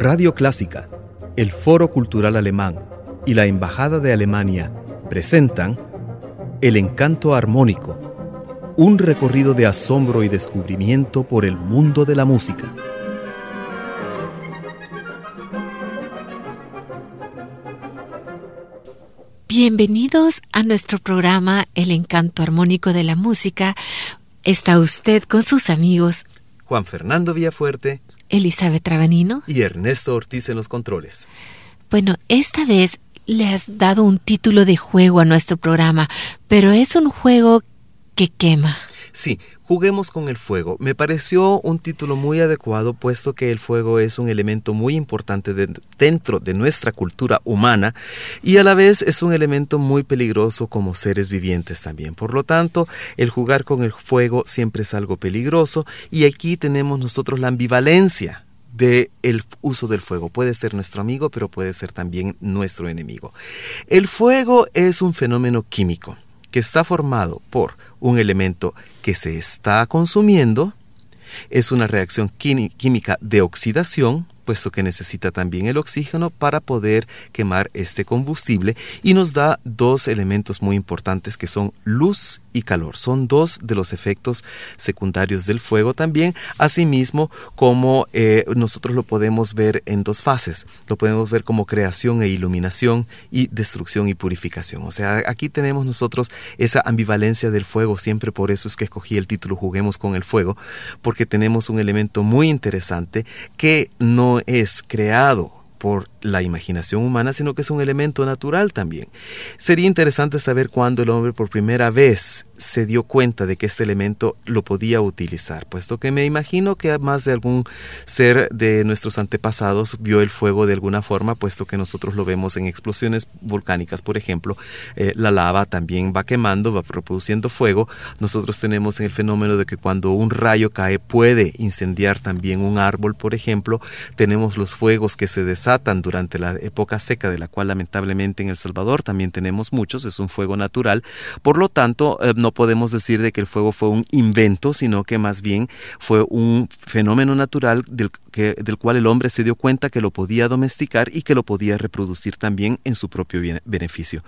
Radio Clásica, el Foro Cultural Alemán y la Embajada de Alemania presentan El Encanto Armónico, un recorrido de asombro y descubrimiento por el mundo de la música. Bienvenidos a nuestro programa El Encanto Armónico de la Música. Está usted con sus amigos Juan Fernando Villafuerte, Elizabeth Trabanino y Ernesto Ortiz en los controles. Bueno, esta vez le has dado un título de juego a nuestro programa, pero es un juego que quema. Sí, juguemos con el fuego. Me pareció un título muy adecuado puesto que el fuego es un elemento muy importante dentro de nuestra cultura humana y a la vez es un elemento muy peligroso como seres vivientes también. Por lo tanto, el jugar con el fuego siempre es algo peligroso y aquí tenemos nosotros la ambivalencia del el uso del fuego. Puede ser nuestro amigo, pero puede ser también nuestro enemigo. El fuego es un fenómeno químico que está formado por un elemento que se está consumiendo, es una reacción química de oxidación, puesto que necesita también el oxígeno para poder quemar este combustible y nos da dos elementos muy importantes que son luz y calor. Son dos de los efectos secundarios del fuego también, asimismo como eh, nosotros lo podemos ver en dos fases. Lo podemos ver como creación e iluminación y destrucción y purificación. O sea, aquí tenemos nosotros esa ambivalencia del fuego, siempre por eso es que escogí el título Juguemos con el fuego, porque tenemos un elemento muy interesante que no es creado por la imaginación humana, sino que es un elemento natural también. Sería interesante saber cuándo el hombre por primera vez se dio cuenta de que este elemento lo podía utilizar, puesto que me imagino que más de algún ser de nuestros antepasados vio el fuego de alguna forma, puesto que nosotros lo vemos en explosiones volcánicas, por ejemplo, eh, la lava también va quemando, va produciendo fuego. Nosotros tenemos el fenómeno de que cuando un rayo cae puede incendiar también un árbol, por ejemplo. Tenemos los fuegos que se desatan durante la época seca, de la cual lamentablemente en El Salvador también tenemos muchos, es un fuego natural. Por lo tanto, eh, no podemos decir de que el fuego fue un invento, sino que más bien fue un fenómeno natural del, que, del cual el hombre se dio cuenta que lo podía domesticar y que lo podía reproducir también en su propio beneficio.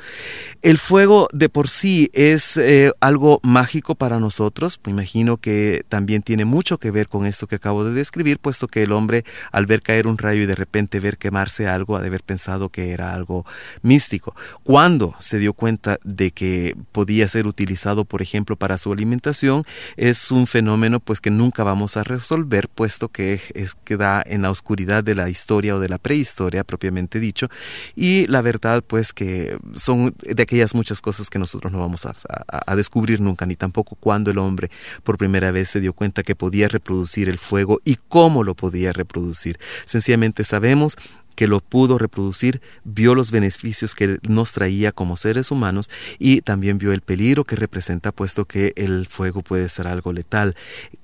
El fuego de por sí es eh, algo mágico para nosotros, me imagino que también tiene mucho que ver con esto que acabo de describir, puesto que el hombre al ver caer un rayo y de repente ver quemarse algo, ha de haber pensado que era algo místico. Cuando se dio cuenta de que podía ser utilizado por ejemplo, para su alimentación, es un fenómeno pues que nunca vamos a resolver, puesto que es, en la oscuridad de la historia o de la prehistoria propiamente dicho, y la verdad pues que son de aquellas muchas cosas que nosotros no vamos a, a descubrir nunca, ni tampoco cuando el hombre por primera vez se dio cuenta que podía reproducir el fuego y cómo lo podía reproducir. Sencillamente sabemos que lo pudo reproducir, vio los beneficios que nos traía como seres humanos y también vio el peligro que representa, puesto que el fuego puede ser algo letal.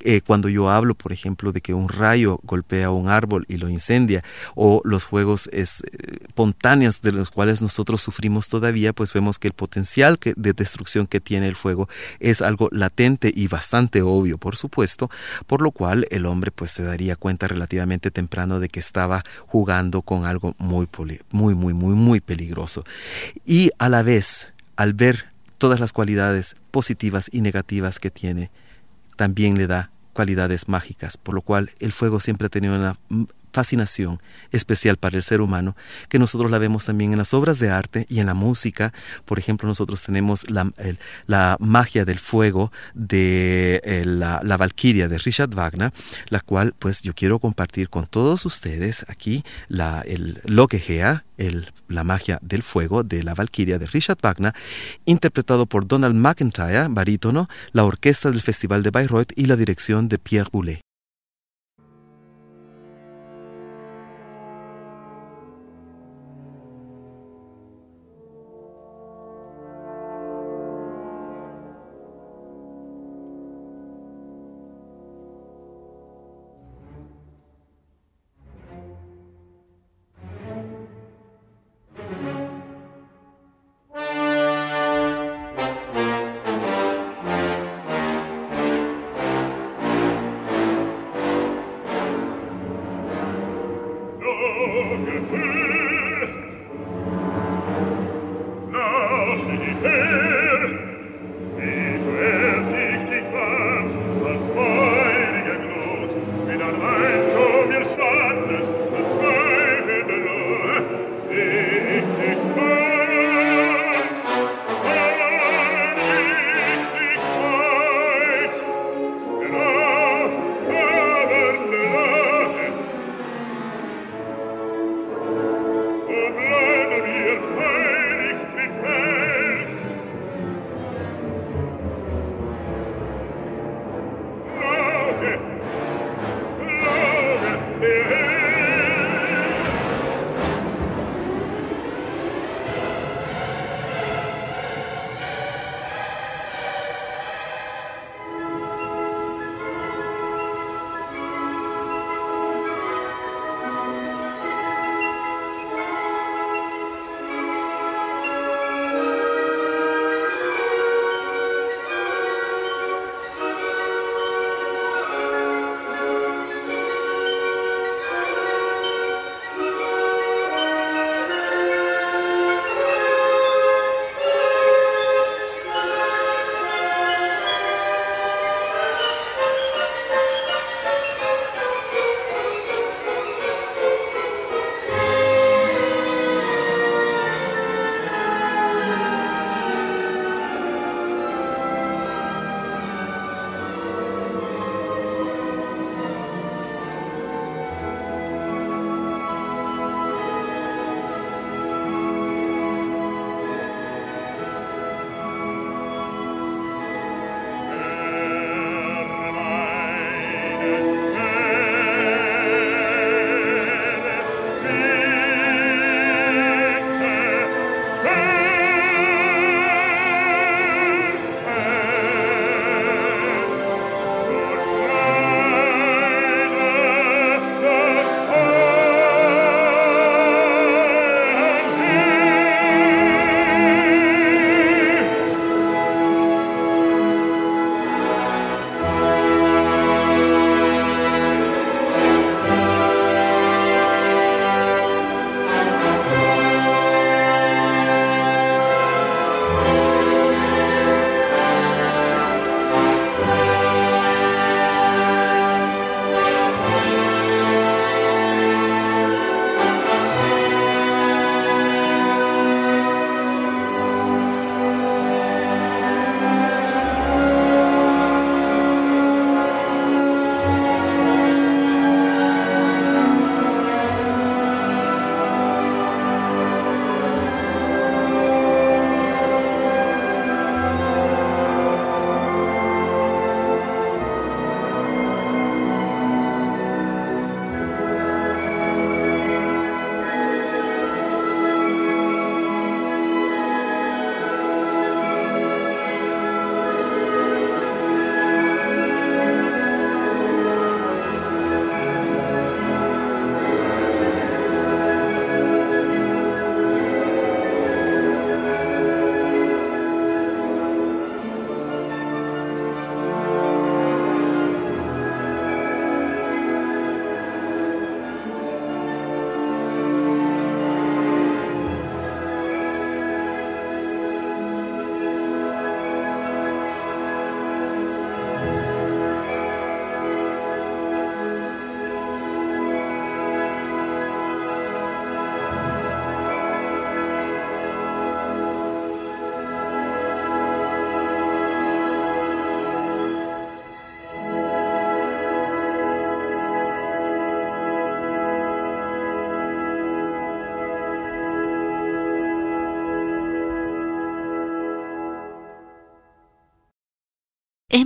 Eh, cuando yo hablo, por ejemplo, de que un rayo golpea un árbol y lo incendia, o los fuegos espontáneos de los cuales nosotros sufrimos todavía, pues vemos que el potencial de destrucción que tiene el fuego es algo latente y bastante obvio, por supuesto, por lo cual el hombre pues se daría cuenta relativamente temprano de que estaba jugando con algo muy, muy, muy, muy, muy peligroso. Y a la vez, al ver todas las cualidades positivas y negativas que tiene, también le da cualidades mágicas, por lo cual el fuego siempre ha tenido una fascinación especial para el ser humano, que nosotros la vemos también en las obras de arte y en la música. Por ejemplo, nosotros tenemos la, la magia del fuego de eh, la, la, Valquiria de Richard Wagner, la cual pues yo quiero compartir con todos ustedes aquí la, el Lokegea, el, la magia del fuego de la Valquiria de Richard Wagner, interpretado por Donald McIntyre, barítono, la orquesta del Festival de Bayreuth y la dirección de Pierre Boulez.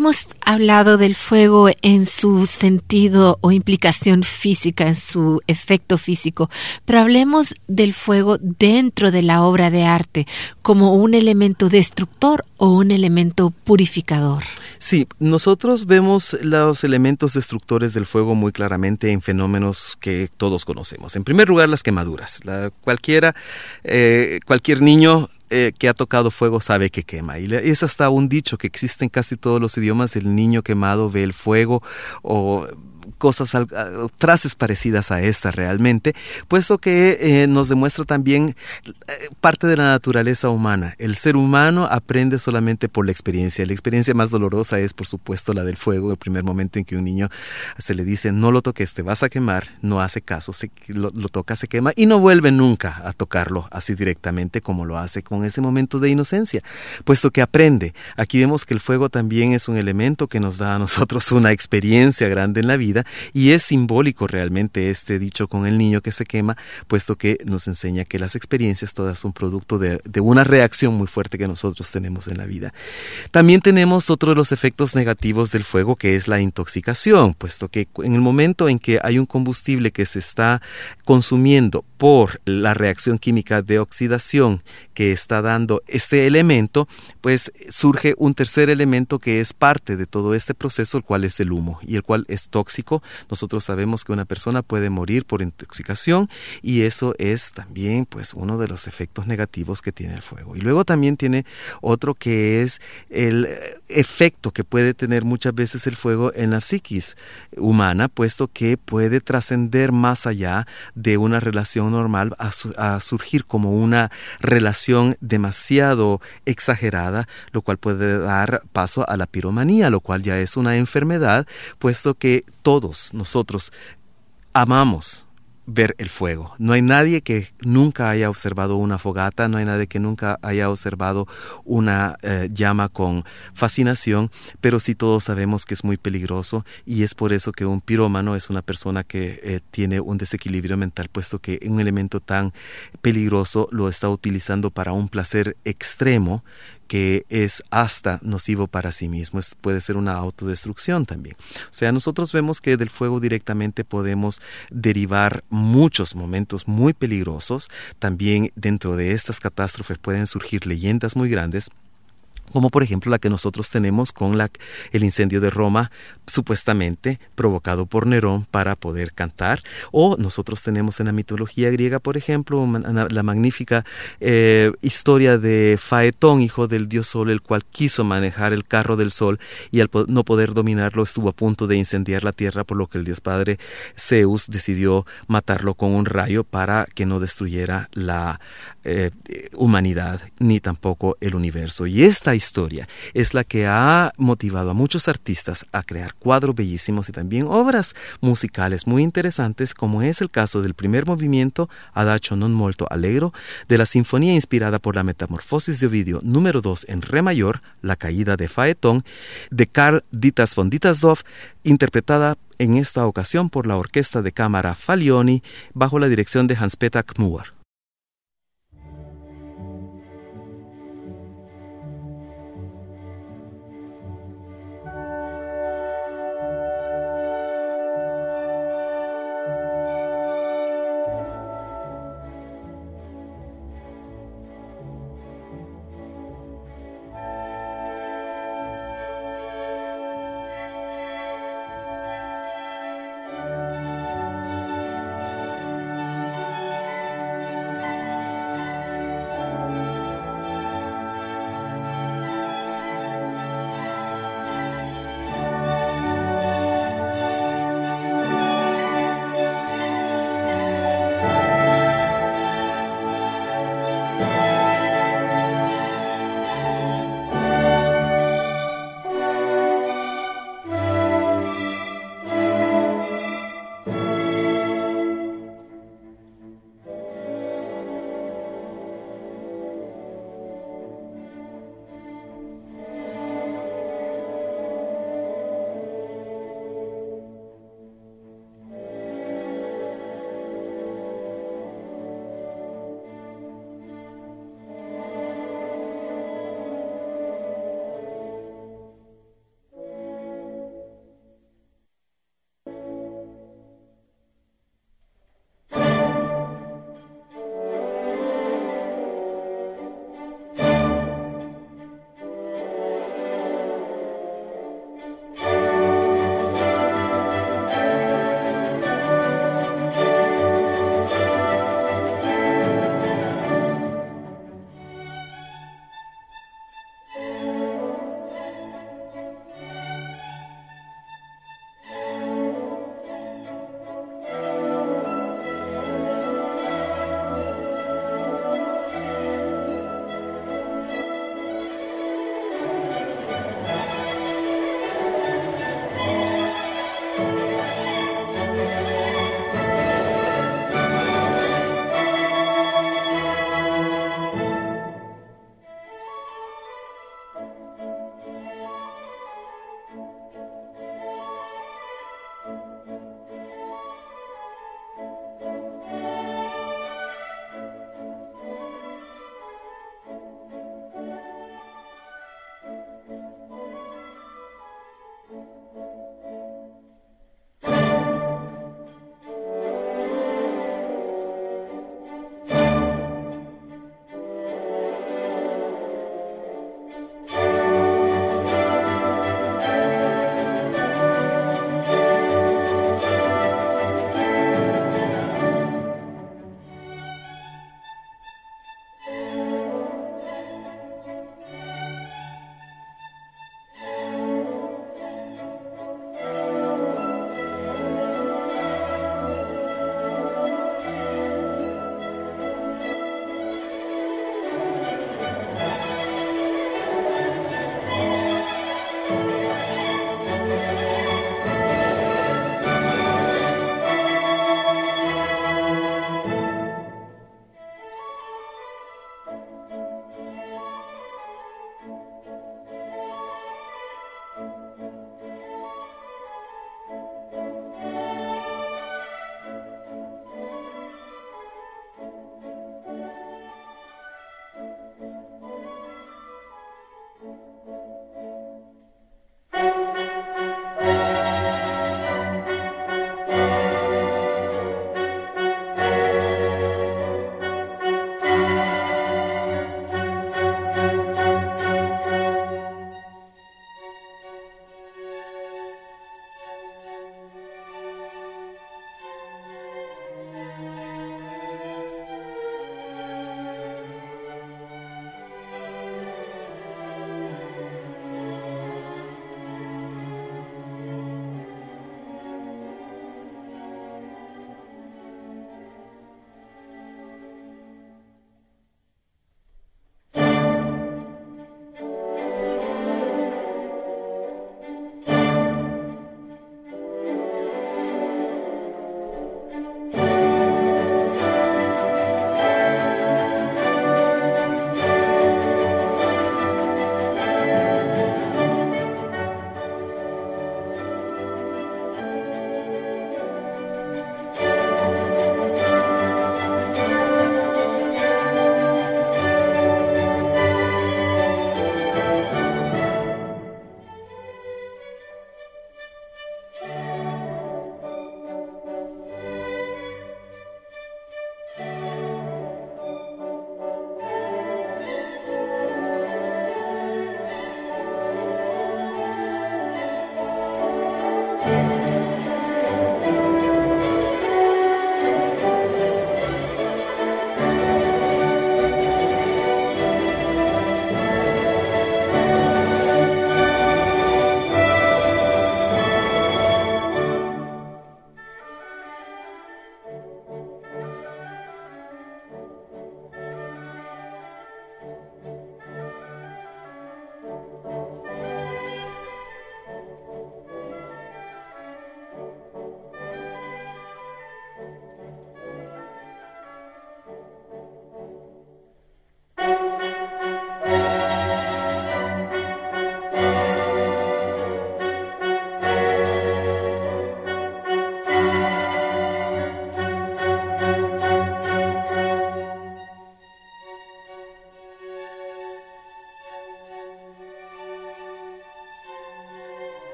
Hemos hablado del fuego en su sentido o implicación física, en su efecto físico, pero hablemos del fuego dentro de la obra de arte como un elemento destructor o un elemento purificador. Sí, nosotros vemos los elementos destructores del fuego muy claramente en fenómenos que todos conocemos. En primer lugar, las quemaduras. cualquiera, eh, cualquier niño eh, que ha tocado fuego sabe que quema. Y es hasta un dicho que existe en casi todos los idiomas, el niño quemado ve el fuego o cosas, frases parecidas a esta realmente, puesto que eh, nos demuestra también eh, parte de la naturaleza humana. El ser humano aprende solamente por la experiencia. La experiencia más dolorosa es, por supuesto, la del fuego. El primer momento en que un niño se le dice, no lo toques, te vas a quemar, no hace caso, se, lo, lo toca, se quema y no vuelve nunca a tocarlo así directamente como lo hace con ese momento de inocencia, puesto que aprende. Aquí vemos que el fuego también es un elemento que nos da a nosotros una experiencia grande en la vida y es simbólico realmente este dicho con el niño que se quema, puesto que nos enseña que las experiencias todas son producto de, una reacción muy fuerte que nosotros tenemos en la vida. También tenemos otro de los efectos negativos del fuego que es la intoxicación, puesto que en el momento en que hay un combustible que se está consumiendo por la reacción química de oxidación que está dando este elemento, pues surge un tercer elemento que es parte de todo este proceso, el cual es el humo y el cual es tóxico. Nosotros sabemos que una persona puede morir por intoxicación y eso es también pues uno de los efectos negativos que tiene el fuego. Y luego también tiene otro que es el efecto que puede tener muchas veces el fuego en la psiquis humana, puesto que puede trascender más allá de una relación normal a, surgir como una relación demasiado exagerada, lo cual puede dar paso a la piromanía, lo cual ya es una enfermedad, puesto que todos nosotros amamos ver el fuego. No hay nadie que nunca haya observado una fogata, no hay nadie que nunca haya observado una eh, llama con fascinación, pero sí todos sabemos que es muy peligroso y es por eso que un pirómano es una persona que eh, tiene un desequilibrio mental, puesto que un elemento tan peligroso lo está utilizando para un placer extremo que es hasta nocivo para sí mismo, puede ser una autodestrucción también. O sea, nosotros vemos que del fuego directamente podemos derivar muchos momentos muy peligrosos, también dentro de estas catástrofes pueden surgir leyendas muy grandes como por ejemplo la que nosotros tenemos con la, el incendio de Roma, supuestamente provocado por Nerón para poder cantar, o nosotros tenemos en la mitología griega, por ejemplo, la magnífica eh, historia de Faetón, hijo del dios Sol, el cual quiso manejar el carro del Sol y al no poder dominarlo estuvo a punto de incendiar la tierra, por lo que el dios padre Zeus decidió matarlo con un rayo para que no destruyera la eh, humanidad ni tampoco el universo. Y esta historia es la que ha motivado a muchos artistas a crear cuadros bellísimos y también obras musicales muy interesantes, como es el caso del primer movimiento Adagio non molto allegro de la sinfonía inspirada por la Metamorfosis de Ovidio número 2 en re mayor, La caída de Faetón, de Carl Ditas von Dittersdorf, interpretada en esta ocasión por la Orquesta de Cámara Falioni bajo la dirección de Hans-Peter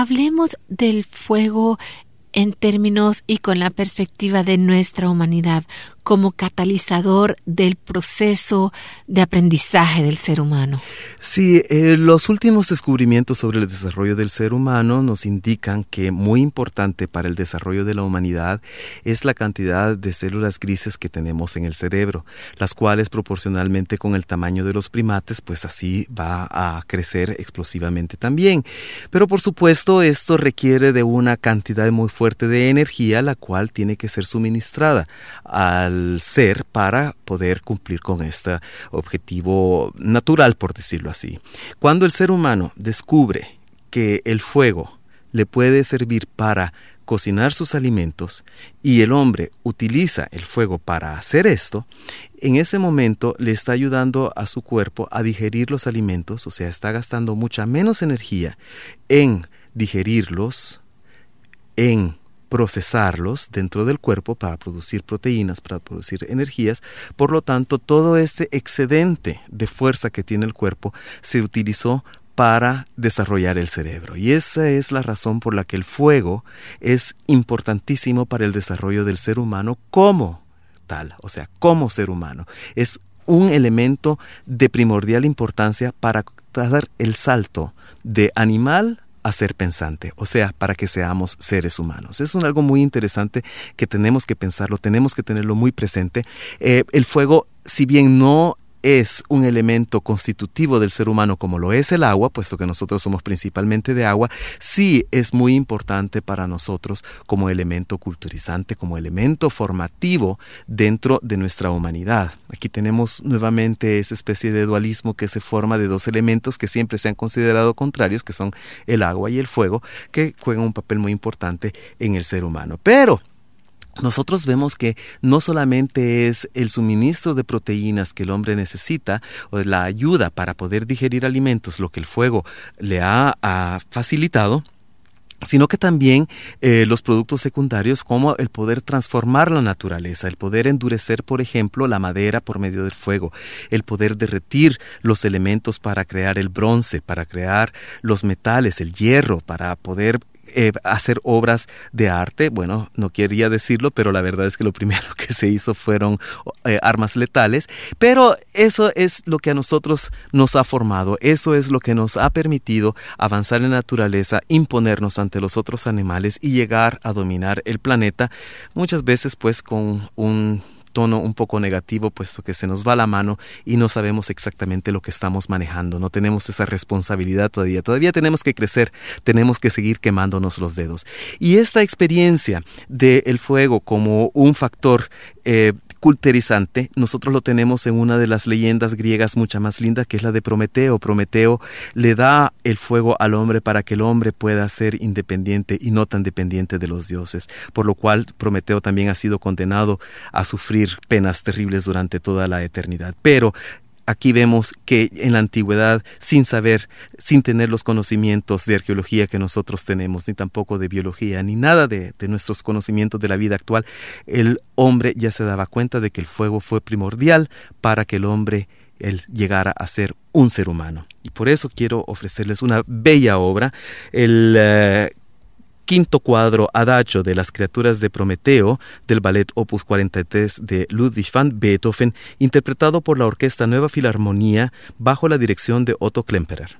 hablemos del fuego en términos y con la perspectiva de nuestra humanidad como catalizador del proceso de aprendizaje del ser humano. Sí, eh, los últimos descubrimientos sobre el desarrollo del ser humano nos indican que muy importante para el desarrollo de la humanidad es la cantidad de células grises que tenemos en el cerebro, las cuales proporcionalmente con el tamaño de los primates, pues así va a crecer explosivamente también. Pero por supuesto esto requiere de una cantidad muy fuerte de energía, la cual tiene que ser suministrada al ser para poder cumplir con este objetivo natural, por decirlo así. Cuando el ser humano descubre que el fuego le puede servir para cocinar sus alimentos y el hombre utiliza el fuego para hacer esto, en ese momento le está ayudando a su cuerpo a digerir los alimentos, o sea, está gastando mucha menos energía en digerirlos, en procesarlos dentro del cuerpo para producir proteínas, para producir energías. Por lo tanto, todo este excedente de fuerza que tiene el cuerpo se utilizó para desarrollar el cerebro. Y esa es la razón por la que el fuego es importantísimo para el desarrollo del ser humano como tal, o sea, como ser humano. Es un elemento de primordial importancia para dar el salto de animal a ser pensante, o sea, para que seamos seres humanos. Es un algo muy interesante que tenemos que pensarlo, tenemos que tenerlo muy presente. Eh, el fuego, si bien no es un elemento constitutivo del ser humano como lo es el agua, puesto que nosotros somos principalmente de agua, sí es muy importante para nosotros como elemento culturizante, como elemento formativo dentro de nuestra humanidad. Aquí tenemos nuevamente esa especie de dualismo que se forma de dos elementos que siempre se han considerado contrarios, que son el agua y el fuego, que juegan un papel muy importante en el ser humano. Pero nosotros vemos que no solamente es el suministro de proteínas que el hombre necesita o la ayuda para poder digerir alimentos lo que el fuego le ha, facilitado, sino que también eh, los productos secundarios como el poder transformar la naturaleza, el poder endurecer, por ejemplo, la madera por medio del fuego, el poder derretir los elementos para crear el bronce, para crear los metales, el hierro, para poder eh, hacer obras de arte. Bueno, no quería decirlo, pero la verdad es que lo primero que se hizo fueron eh, armas letales. Pero eso es lo que a nosotros nos ha formado, eso es lo que nos ha permitido avanzar en la naturaleza, imponernos ante los otros animales y llegar a dominar el planeta, muchas veces pues con un tono un poco negativo, puesto que se nos va la mano y no sabemos exactamente lo que estamos manejando, no tenemos esa responsabilidad todavía, todavía tenemos que crecer, tenemos que seguir quemándonos los dedos. Y esta experiencia del fuego como un factor eh, culterizante, nosotros lo tenemos en una de las leyendas griegas mucha más linda, que es la de Prometeo. Prometeo le da el fuego al hombre para que el hombre pueda ser independiente y no tan dependiente de los dioses, por lo cual Prometeo también ha sido condenado a sufrir penas terribles durante toda la eternidad. Pero aquí vemos que en la antigüedad, sin saber, sin tener los conocimientos de arqueología que nosotros tenemos, ni tampoco de biología, ni nada de, nuestros conocimientos de la vida actual, el hombre ya se daba cuenta de que el fuego fue primordial para que el hombre él llegara a ser un ser humano. Y por eso quiero ofrecerles una bella obra, el eh, quinto cuadro Adagio de las criaturas de Prometeo del ballet Opus 43 de Ludwig van Beethoven, interpretado por la Orquesta Nueva Filarmonía bajo la dirección de Otto Klemperer.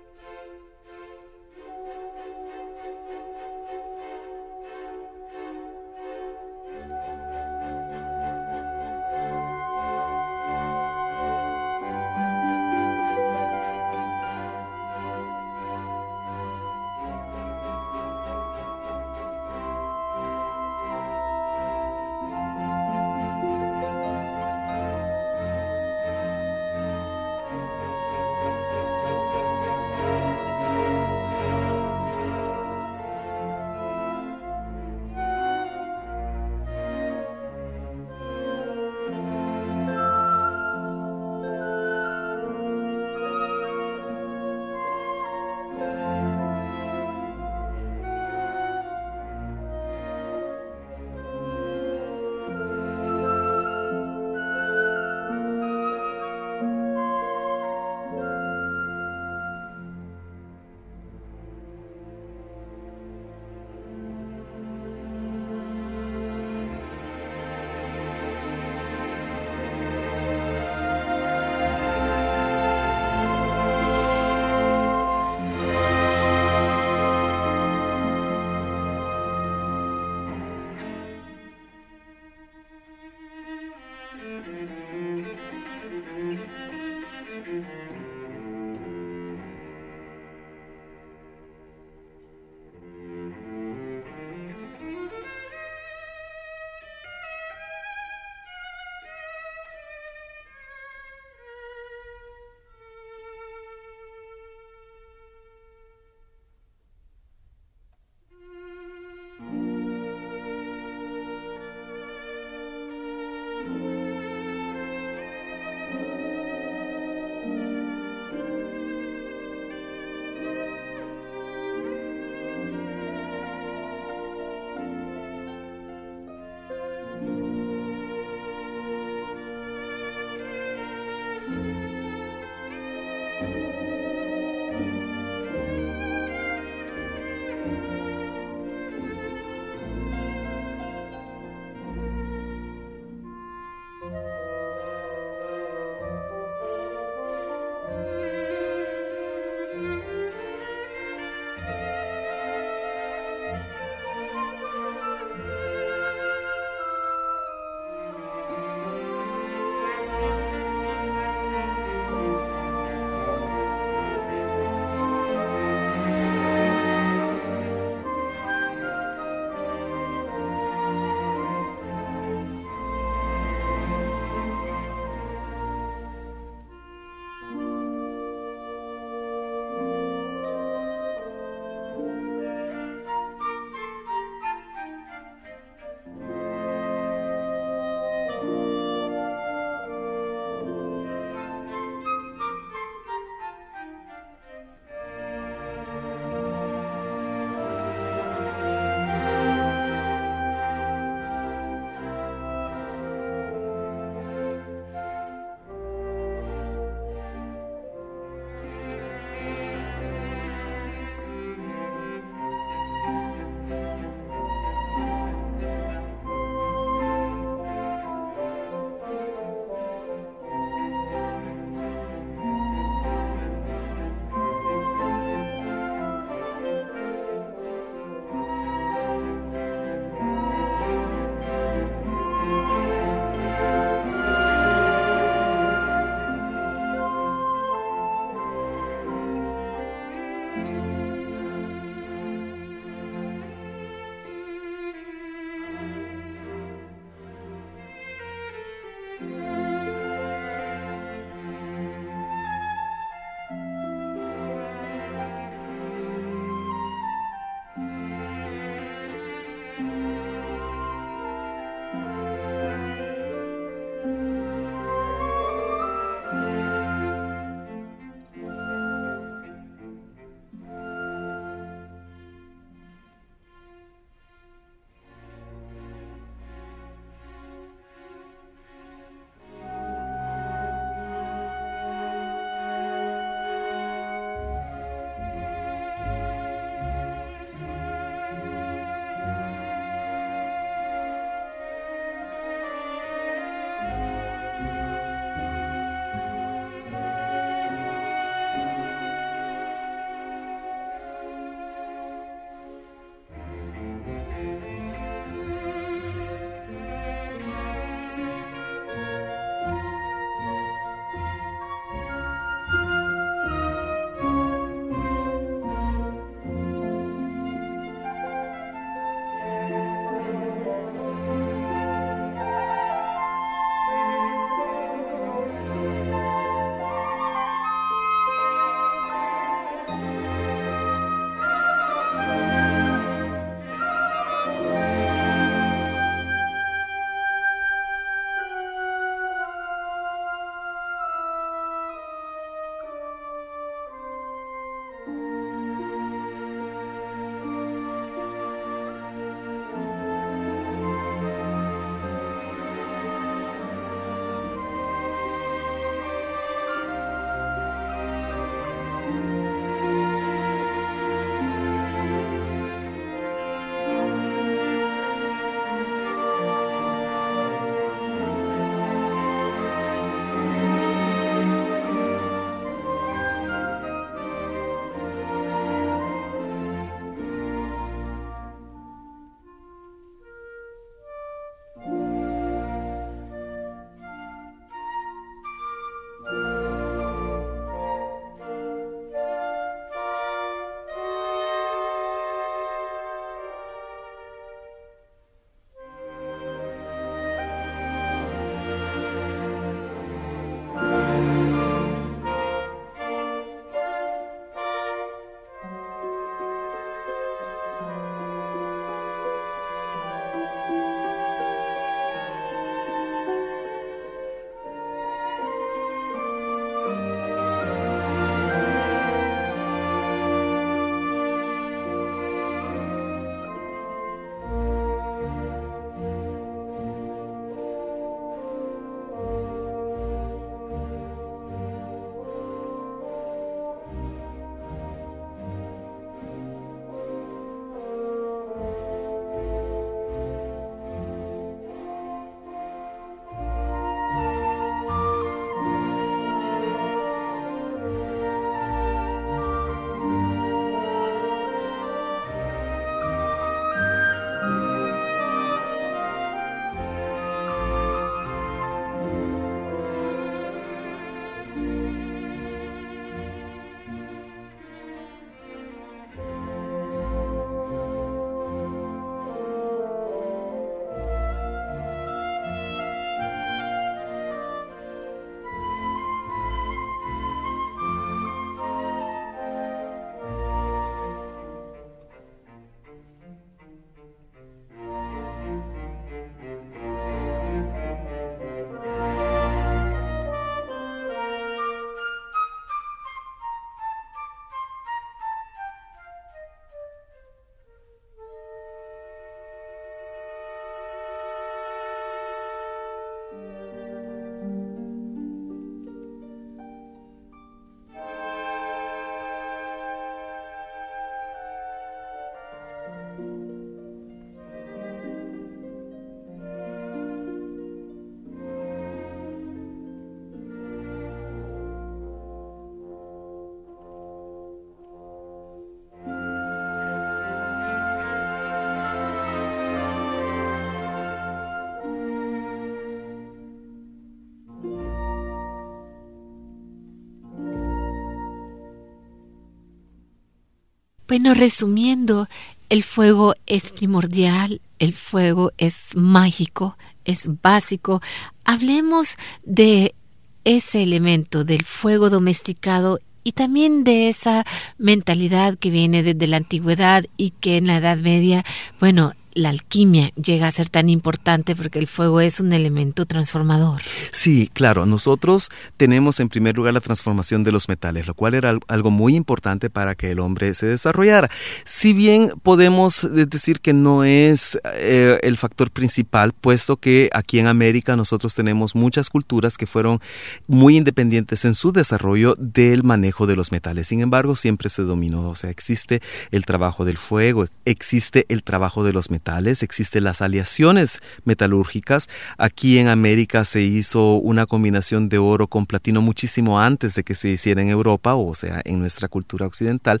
Bueno, resumiendo, el fuego es primordial, el fuego es mágico, es básico. Hablemos de ese elemento del fuego domesticado y también de esa mentalidad que viene desde la antigüedad y que en la Edad Media, bueno, la alquimia llega a ser tan importante porque el fuego es un elemento transformador. Sí, claro, nosotros tenemos en primer lugar la transformación de los metales, lo cual era algo muy importante para que el hombre se desarrollara. Si bien podemos decir que no es eh, el factor principal, puesto que aquí en América nosotros tenemos muchas culturas que fueron muy independientes en su desarrollo del manejo de los metales. Sin embargo, siempre se dominó, o sea, existe el trabajo del fuego, existe el trabajo de los metales existen las aleaciones metalúrgicas. Aquí en América se hizo una combinación de oro con platino muchísimo antes de que se hiciera en Europa, o sea, en nuestra cultura occidental.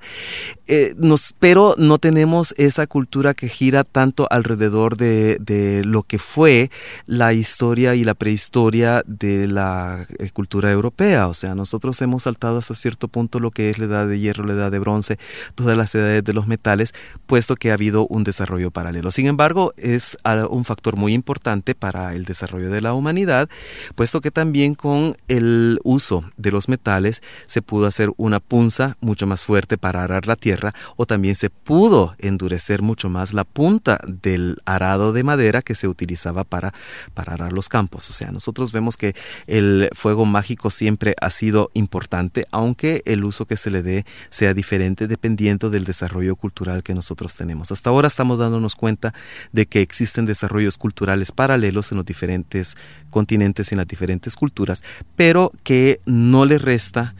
Eh, pero no tenemos esa cultura que gira tanto alrededor de, lo que fue la historia y la prehistoria de la eh, cultura europea. O sea, nosotros hemos saltado hasta cierto punto lo que es la edad de hierro, la edad de bronce, todas las edades de los metales, puesto que ha habido un desarrollo paralelo. Sin embargo, es un factor muy importante para el desarrollo de la humanidad, puesto que también con el uso de los metales se pudo hacer una punza mucho más fuerte para arar la tierra o también se pudo endurecer mucho más la punta del arado de madera que se utilizaba para, para arar los campos. O sea, nosotros vemos que el fuego mágico siempre ha sido importante, aunque el uso que se le dé sea diferente dependiendo del desarrollo cultural que nosotros tenemos. Hasta ahora estamos dándonos cuenta de que existen desarrollos culturales paralelos en los diferentes continentes y en las diferentes culturas, pero que no le resta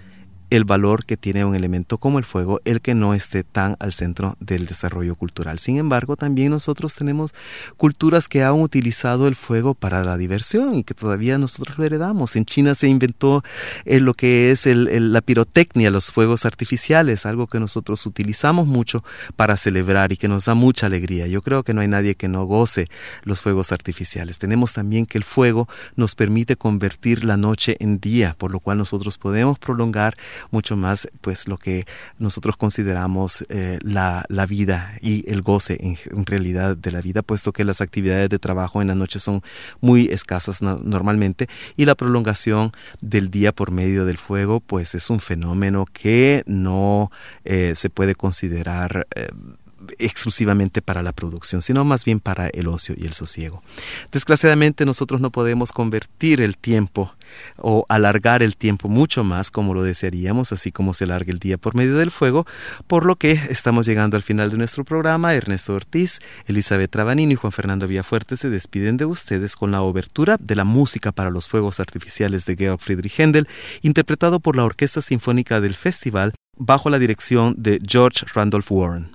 el valor que tiene un elemento como el fuego, el que no esté tan al centro del desarrollo cultural. Sin embargo, también nosotros tenemos culturas que han utilizado el fuego para la diversión y que todavía nosotros lo heredamos. En China se inventó eh, lo que es la pirotecnia, los fuegos artificiales, algo que nosotros utilizamos mucho para celebrar y que nos da mucha alegría. Yo creo que no hay nadie que no goce los fuegos artificiales. Tenemos también que el fuego nos permite convertir la noche en día, por lo cual nosotros podemos prolongar mucho más pues lo que nosotros consideramos eh, la, vida y el goce en, realidad de la vida, puesto que las actividades de trabajo en la noche son muy escasas normalmente y la prolongación del día por medio del fuego pues es un fenómeno que no eh, se puede considerar eh, exclusivamente para la producción, sino más bien para el ocio y el sosiego. Desgraciadamente nosotros no podemos convertir el tiempo o alargar el tiempo mucho más como lo desearíamos, así como se alarga el día por medio del fuego, por lo que estamos llegando al final de nuestro programa. Ernesto Ortiz, Elizabeth Trabanini y Juan Fernando Villafuerte se despiden de ustedes con la obertura de la música para los fuegos artificiales de Georg Friedrich Händel, interpretado por la Orquesta Sinfónica del Festival bajo la dirección de George Randolph Warren.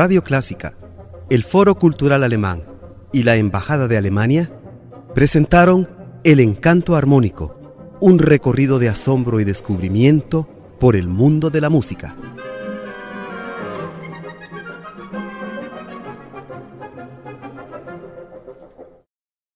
Radio Clásica, el Foro Cultural Alemán y la Embajada de Alemania presentaron El Encanto Armónico, un recorrido de asombro y descubrimiento por el mundo de la música.